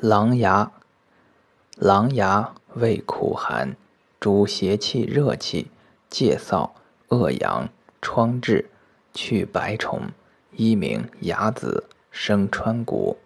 狼牙，狼牙味苦寒，主邪气热气，介燥恶阳，疮痔，去白虫，一名牙子，生川谷。